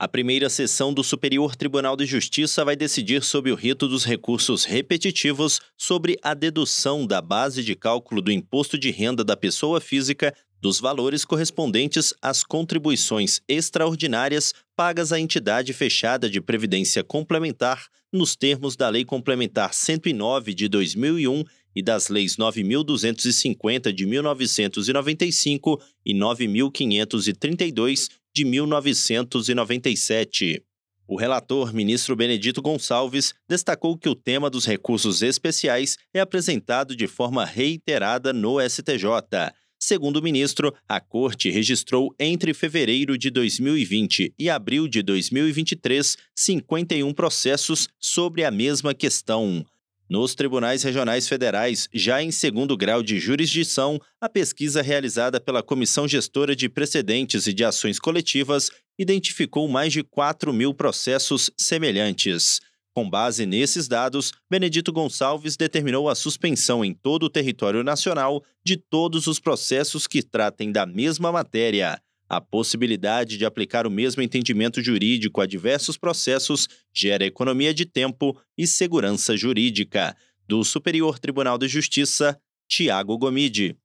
A primeira sessão do Superior Tribunal de Justiça vai decidir sobre o rito dos recursos repetitivos sobre a dedução da base de cálculo do imposto de renda da pessoa física dos valores correspondentes às contribuições extraordinárias pagas à entidade fechada de previdência complementar nos termos da Lei Complementar 109 de 2001 e das leis 9250 de 1995 e 9532 de 1997. O relator, ministro Benedito Gonçalves, destacou que o tema dos recursos especiais é apresentado de forma reiterada no STJ. Segundo o ministro, a Corte registrou entre fevereiro de 2020 e abril de 2023 51 processos sobre a mesma questão. Nos tribunais regionais federais, já em segundo grau de jurisdição, a pesquisa realizada pela Comissão Gestora de Precedentes e de Ações Coletivas identificou mais de 4 mil processos semelhantes. Com base nesses dados, Benedito Gonçalves determinou a suspensão em todo o território nacional de todos os processos que tratem da mesma matéria. A possibilidade de aplicar o mesmo entendimento jurídico a diversos processos gera economia de tempo e segurança jurídica. Do Superior Tribunal de Justiça, Tiago Gomide.